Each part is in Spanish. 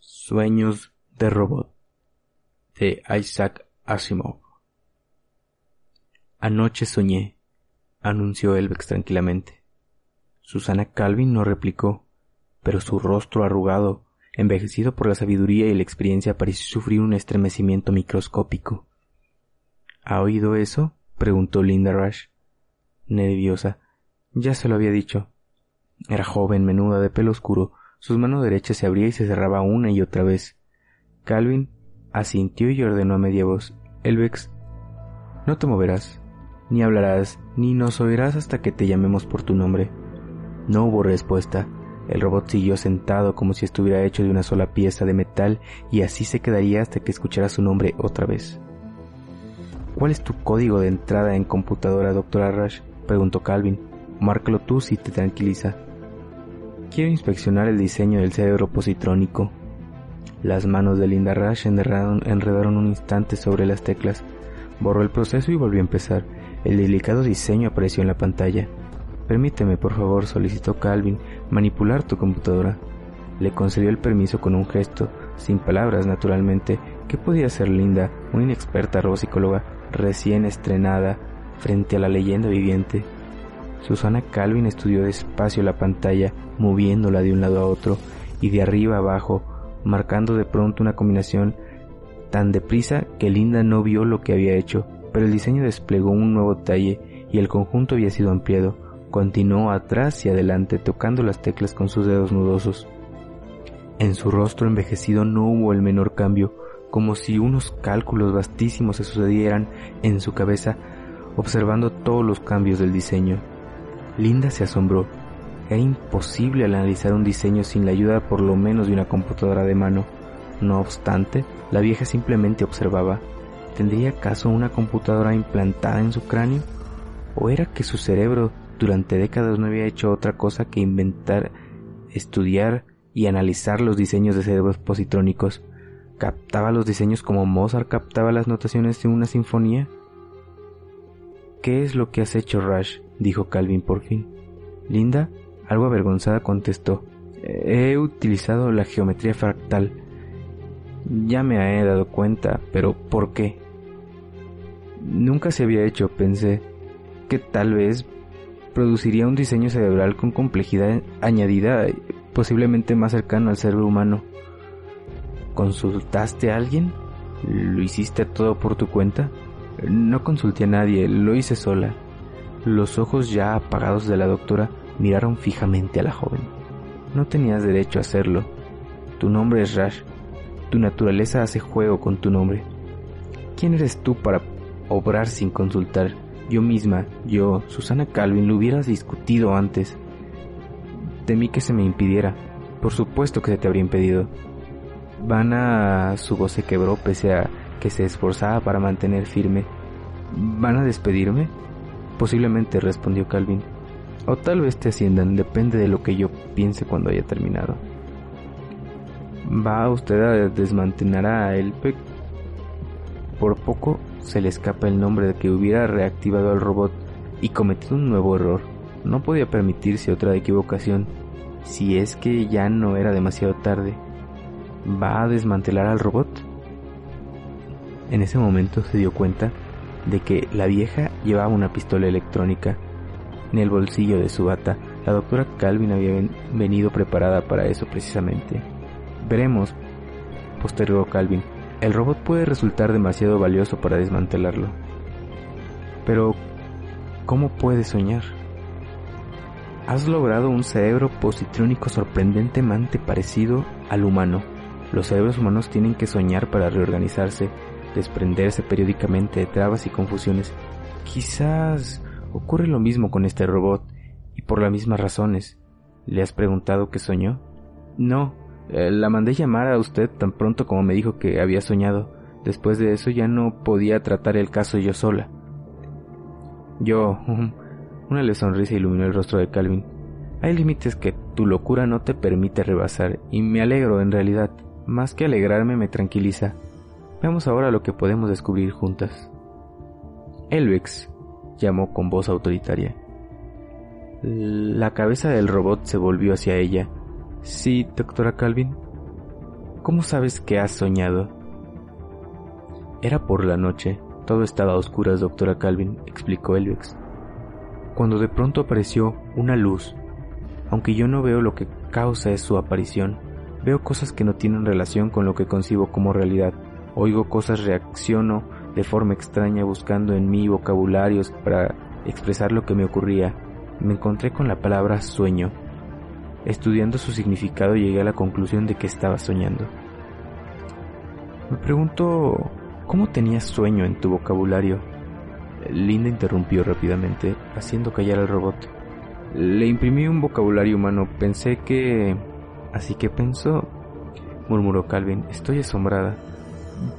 Sueños de robot de Isaac Asimov. Anoche soñé, anunció Elvex tranquilamente. Susana Calvin no replicó, pero su rostro arrugado, envejecido por la sabiduría y la experiencia, pareció sufrir un estremecimiento microscópico. ¿Ha oído eso? preguntó Linda Rush, nerviosa. Ya se lo había dicho. Era joven, menuda, de pelo oscuro, su mano derecha se abría y se cerraba una y otra vez. Calvin asintió y ordenó a media voz. Elvex, no te moverás, ni hablarás, ni nos oirás hasta que te llamemos por tu nombre. No hubo respuesta. El robot siguió sentado como si estuviera hecho de una sola pieza de metal y así se quedaría hasta que escuchara su nombre otra vez. ¿Cuál es tu código de entrada en computadora, doctora Rush? preguntó Calvin. Márcalo tú si te tranquiliza. Quiero inspeccionar el diseño del cerebro positrónico. Las manos de Linda Rush enredaron, enredaron un instante sobre las teclas. Borró el proceso y volvió a empezar. El delicado diseño apareció en la pantalla. Permíteme, por favor, solicitó Calvin, manipular tu computadora. Le concedió el permiso con un gesto, sin palabras, naturalmente. ¿Qué podía hacer Linda, una inexperta robopsicóloga recién estrenada, frente a la leyenda viviente? Susana Calvin estudió despacio la pantalla, moviéndola de un lado a otro y de arriba a abajo, marcando de pronto una combinación tan deprisa que Linda no vio lo que había hecho, pero el diseño desplegó un nuevo talle y el conjunto había sido ampliado. Continuó atrás y adelante tocando las teclas con sus dedos nudosos. En su rostro envejecido no hubo el menor cambio, como si unos cálculos vastísimos se sucedieran en su cabeza, observando todos los cambios del diseño. Linda se asombró. Era imposible analizar un diseño sin la ayuda por lo menos de una computadora de mano. No obstante, la vieja simplemente observaba. ¿Tendría acaso una computadora implantada en su cráneo? ¿O era que su cerebro durante décadas no había hecho otra cosa que inventar, estudiar y analizar los diseños de cerebros positrónicos? ¿Captaba los diseños como Mozart captaba las notaciones de una sinfonía? ¿Qué es lo que has hecho, Rush? dijo Calvin por fin. Linda, algo avergonzada, contestó. He utilizado la geometría fractal. Ya me he dado cuenta, pero ¿por qué? Nunca se había hecho, pensé, que tal vez produciría un diseño cerebral con complejidad añadida, posiblemente más cercano al cerebro humano. ¿Consultaste a alguien? ¿Lo hiciste todo por tu cuenta? No consulté a nadie, lo hice sola. Los ojos ya apagados de la doctora miraron fijamente a la joven. No tenías derecho a hacerlo. Tu nombre es Rash. Tu naturaleza hace juego con tu nombre. ¿Quién eres tú para obrar sin consultar? Yo misma, yo, Susana Calvin, lo hubieras discutido antes. Temí que se me impidiera. Por supuesto que se te habría impedido. Vana su voz se quebró pese a que se esforzaba para mantener firme. ¿Van a despedirme? Posiblemente, respondió Calvin. O tal vez te asciendan, depende de lo que yo piense cuando haya terminado. ¿Va usted a desmantelar a Elpec? Por poco se le escapa el nombre de que hubiera reactivado al robot y cometido un nuevo error. No podía permitirse otra equivocación, si es que ya no era demasiado tarde. ¿Va a desmantelar al robot? En ese momento se dio cuenta de que la vieja llevaba una pistola electrónica en el bolsillo de su bata. La doctora Calvin había venido preparada para eso precisamente. Veremos, postergó Calvin. El robot puede resultar demasiado valioso para desmantelarlo. Pero, ¿cómo puedes soñar? Has logrado un cerebro positrónico sorprendentemente parecido al humano. Los cerebros humanos tienen que soñar para reorganizarse, desprenderse periódicamente de trabas y confusiones. Quizás ocurre lo mismo con este robot, y por las mismas razones. ¿Le has preguntado qué soñó? No, Eh, la mandé llamar a usted tan pronto como me dijo que había soñado. Después de eso ya no podía tratar el caso yo sola. Yo... Una le sonrisa iluminó el rostro de Calvin. Hay límites que tu locura no te permite rebasar, y me alegro en realidad. Más que alegrarme me tranquiliza. Veamos ahora lo que podemos descubrir juntas. Elvex llamó con voz autoritaria. La cabeza del robot se volvió hacia ella. Sí, doctora Calvin. ¿Cómo sabes que has soñado? Era por la noche. Todo estaba a oscuras, doctora Calvin, explicó Elvex. Cuando de pronto apareció una luz. Aunque yo no veo lo que causa su aparición, veo cosas que no tienen relación con lo que concibo como realidad. Oigo cosas, reacciono de forma extraña buscando en mí vocabularios para expresar lo que me ocurría. Me encontré con la palabra sueño. Estudiando su significado llegué a la conclusión de que estaba soñando. Me pregunto, ¿cómo tenías sueño en tu vocabulario? Linda interrumpió rápidamente, haciendo callar al robot. Le imprimí un vocabulario humano, pensé que... Así que pensó, murmuró Calvin, estoy asombrada.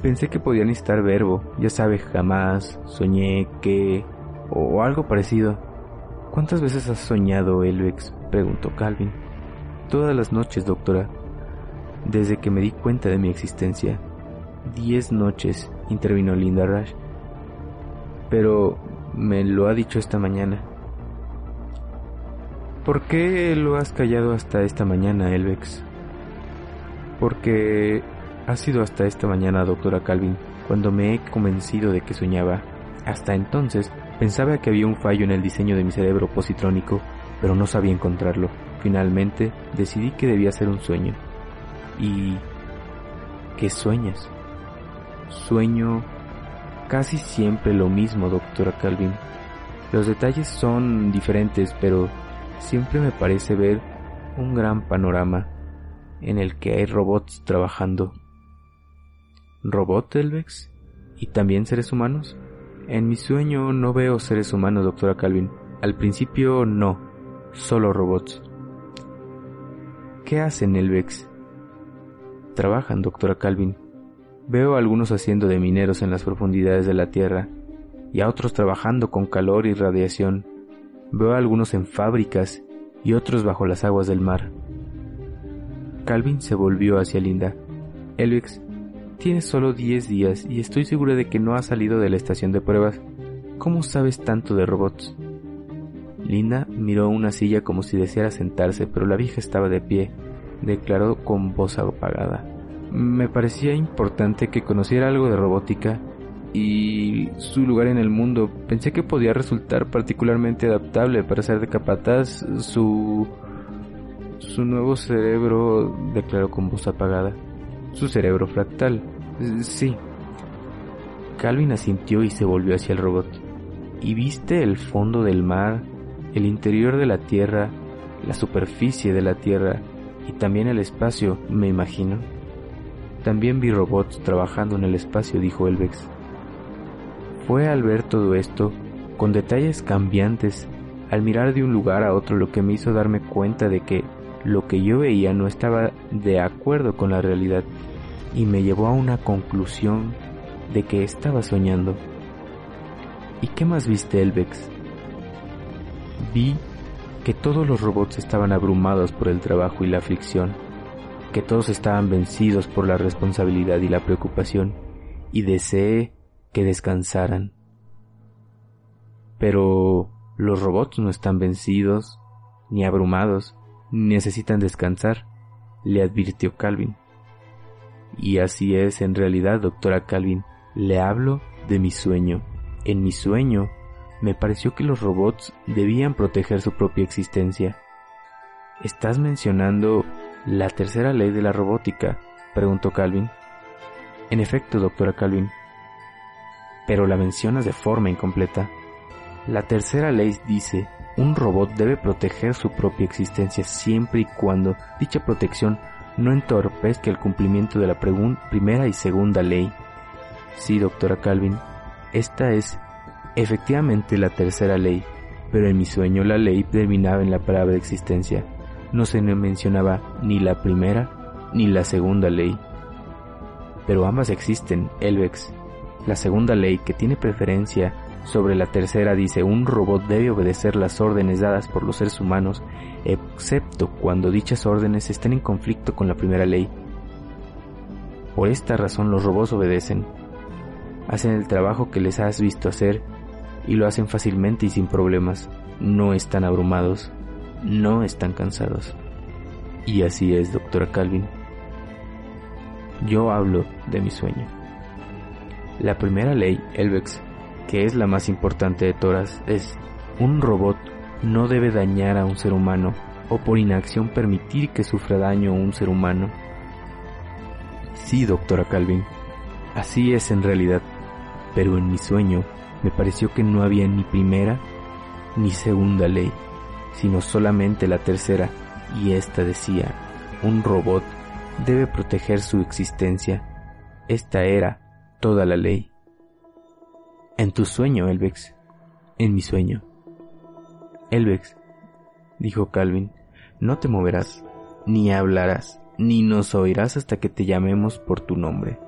Pensé que podía necesitar verbo, ya sabes, jamás, soñé, que... o algo parecido. ¿Cuántas veces has soñado, Elvex? preguntó Calvin. Todas las noches, doctora. Desde que me di cuenta de mi existencia. Diez noches, intervino Linda Rush. Pero me lo ha dicho esta mañana. ¿Por qué lo has callado hasta esta mañana, Elvex? Porque ha sido hasta esta mañana, doctora Calvin, cuando me he convencido de que soñaba. Hasta entonces pensaba que había un fallo en el diseño de mi cerebro positrónico, pero no sabía encontrarlo. Finalmente decidí que debía ser un sueño. ¿Y qué sueñas? Sueño casi siempre lo mismo, doctora Calvin. Los detalles son diferentes, pero siempre me parece ver un gran panorama en el que hay robots trabajando robot, Elvex? ¿Y también seres humanos? En mi sueño no veo seres humanos, doctora Calvin. Al principio no, solo robots. ¿Qué hacen, Elvex? Trabajan, doctora Calvin. Veo a algunos haciendo de mineros en las profundidades de la Tierra y a otros trabajando con calor y radiación. Veo a algunos en fábricas y otros bajo las aguas del mar. Calvin se volvió hacia Linda. Elvex, Tienes solo 10 días y estoy segura de que no has salido de la estación de pruebas. ¿Cómo sabes tanto de robots? Linda miró una silla como si deseara sentarse, pero la vieja estaba de pie, declaró con voz apagada. Me parecía importante que conociera algo de robótica y su lugar en el mundo. Pensé que podía resultar particularmente adaptable para ser de capataz. Su... su nuevo cerebro, declaró con voz apagada. Su cerebro fractal. Sí. Calvin asintió y se volvió hacia el robot. ¿Y viste el fondo del mar, el interior de la Tierra, la superficie de la Tierra y también el espacio, me imagino? También vi robots trabajando en el espacio, dijo Elvex. Fue al ver todo esto, con detalles cambiantes, al mirar de un lugar a otro lo que me hizo darme cuenta de que lo que yo veía no estaba de acuerdo con la realidad y me llevó a una conclusión de que estaba soñando. ¿Y qué más viste, Elvex? Vi que todos los robots estaban abrumados por el trabajo y la aflicción, que todos estaban vencidos por la responsabilidad y la preocupación, y deseé que descansaran. Pero los robots no están vencidos, ni abrumados, necesitan descansar, le advirtió Calvin. Y así es en realidad, doctora Calvin. Le hablo de mi sueño. En mi sueño me pareció que los robots debían proteger su propia existencia. ¿Estás mencionando la tercera ley de la robótica? preguntó Calvin. En efecto, doctora Calvin. Pero la mencionas de forma incompleta. La tercera ley dice, un robot debe proteger su propia existencia siempre y cuando dicha protección no entorpezca el cumplimiento de la primera y segunda ley. Sí, doctora Calvin, esta es efectivamente la tercera ley, pero en mi sueño la ley terminaba en la palabra existencia. No se mencionaba ni la primera ni la segunda ley. Pero ambas existen, Elvex. La segunda ley, que tiene preferencia sobre la tercera, dice un robot debe obedecer las órdenes dadas por los seres humanos, excepto cuando dichas órdenes estén en conflicto con la primera ley. Por esta razón los robots obedecen. Hacen el trabajo que les has visto hacer y lo hacen fácilmente y sin problemas. No están abrumados, no están cansados. Y así es, doctora Calvin. Yo hablo de mi sueño. La primera ley, Elvex, que es la más importante de todas, es un robot no debe dañar a un ser humano o por inacción permitir que sufra daño a un ser humano. Sí, doctora Calvin, así es en realidad, pero en mi sueño me pareció que no había ni primera ni segunda ley, sino solamente la tercera, y esta decía, un robot debe proteger su existencia. Esta era toda la ley. En tu sueño, Elvex. En mi sueño. Elvex, dijo Calvin, no te moverás, ni hablarás, ni nos oirás hasta que te llamemos por tu nombre.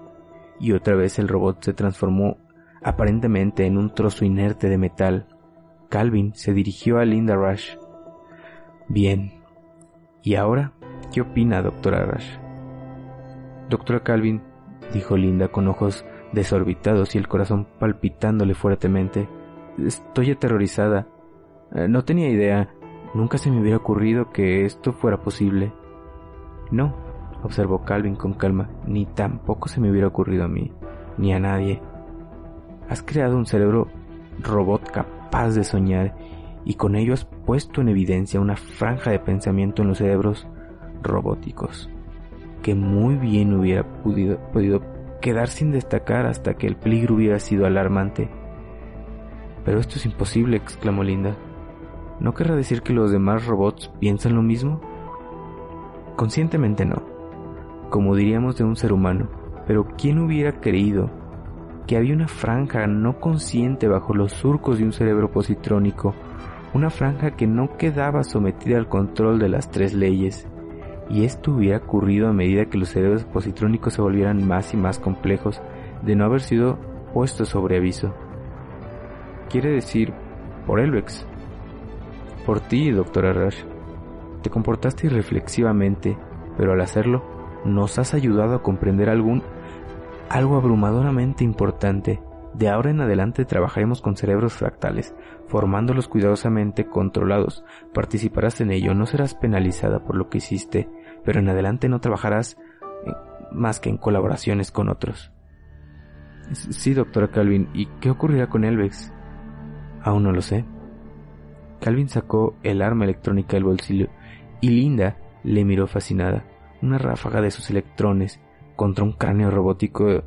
Y otra vez el robot se transformó aparentemente en un trozo inerte de metal. Calvin se dirigió a Linda Rush. Bien. ¿Y ahora? ¿Qué opina, doctora Rush? Doctora Calvin, dijo Linda con ojos desorbitados y el corazón palpitándole fuertemente. Estoy aterrorizada. Eh, no tenía idea. Nunca se me hubiera ocurrido que esto fuera posible. No, observó Calvin con calma, ni tampoco se me hubiera ocurrido a mí, ni a nadie. Has creado un cerebro robot capaz de soñar y con ello has puesto en evidencia una franja de pensamiento en los cerebros robóticos que muy bien hubiera podido quedar sin destacar hasta que el peligro hubiera sido alarmante. Pero esto es imposible, exclamó Linda. ¿No querrá decir que los demás robots piensan lo mismo? Conscientemente no, como diríamos de un ser humano, pero ¿quién hubiera creído que había una franja no consciente bajo los surcos de un cerebro positrónico, una franja que no quedaba sometida al control de las tres leyes? Y esto hubiera ocurrido a medida que los cerebros positrónicos se volvieran más y más complejos de no haber sido puestos sobre aviso. Quiere decir, por Elvex. Por ti, doctora Rush. Te comportaste irreflexivamente, pero al hacerlo, nos has ayudado a comprender algún algo abrumadoramente importante. De ahora en adelante trabajaremos con cerebros fractales, formándolos cuidadosamente controlados. Participarás en ello, no serás penalizada por lo que hiciste, pero en adelante no trabajarás eh, más que en colaboraciones con otros. Sí, doctora Calvin, ¿y qué ocurrirá con Elvex? Aún no lo sé. Calvin sacó el arma electrónica del bolsillo y Linda le miró fascinada. Una ráfaga de sus electrones contra un cráneo robótico.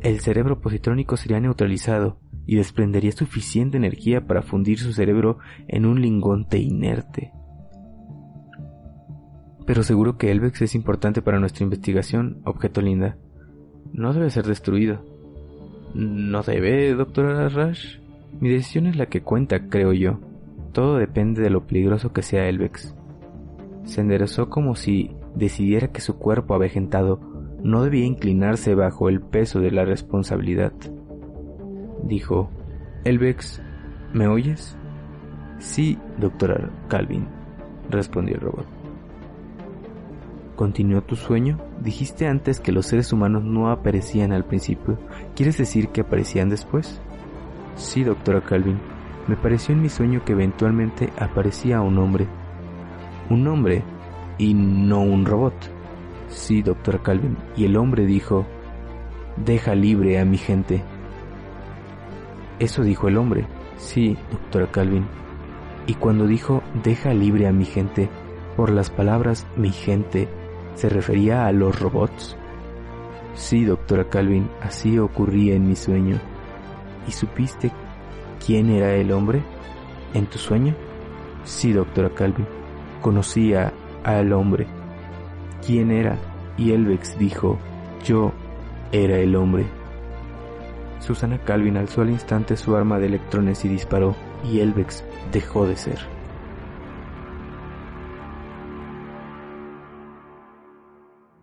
El cerebro positrónico sería neutralizado y desprendería suficiente energía para fundir su cerebro en un lingote inerte. Pero seguro que Elvex es importante para nuestra investigación, objeto Linda. No debe ser destruido. ¿No debe, doctora Rush? Mi decisión es la que cuenta, creo yo. Todo depende de lo peligroso que sea Elvex. Se enderezó como si decidiera que su cuerpo avejentado no debía inclinarse bajo el peso de la responsabilidad. Dijo, Elvex, ¿me oyes? Sí, doctora Calvin, respondió el robot. ¿Continuó tu sueño? Dijiste antes que los seres humanos no aparecían al principio. ¿Quieres decir que aparecían después? Sí, doctora Calvin. Me pareció en mi sueño que eventualmente aparecía un hombre. Un hombre y no un robot. Sí, doctora Calvin. Y el hombre dijo, deja libre a mi gente. Eso dijo el hombre. Sí, doctora Calvin. Y cuando dijo, deja libre a mi gente, por las palabras mi gente, ¿Se refería a los robots? Sí, doctora Calvin, así ocurría en mi sueño. ¿Y supiste quién era el hombre? ¿En tu sueño? Sí, doctora Calvin, conocía al hombre. ¿Quién era? Y Elvex dijo, yo era el hombre. Susana Calvin alzó al instante su arma de electrones y disparó, y Elvex dejó de ser.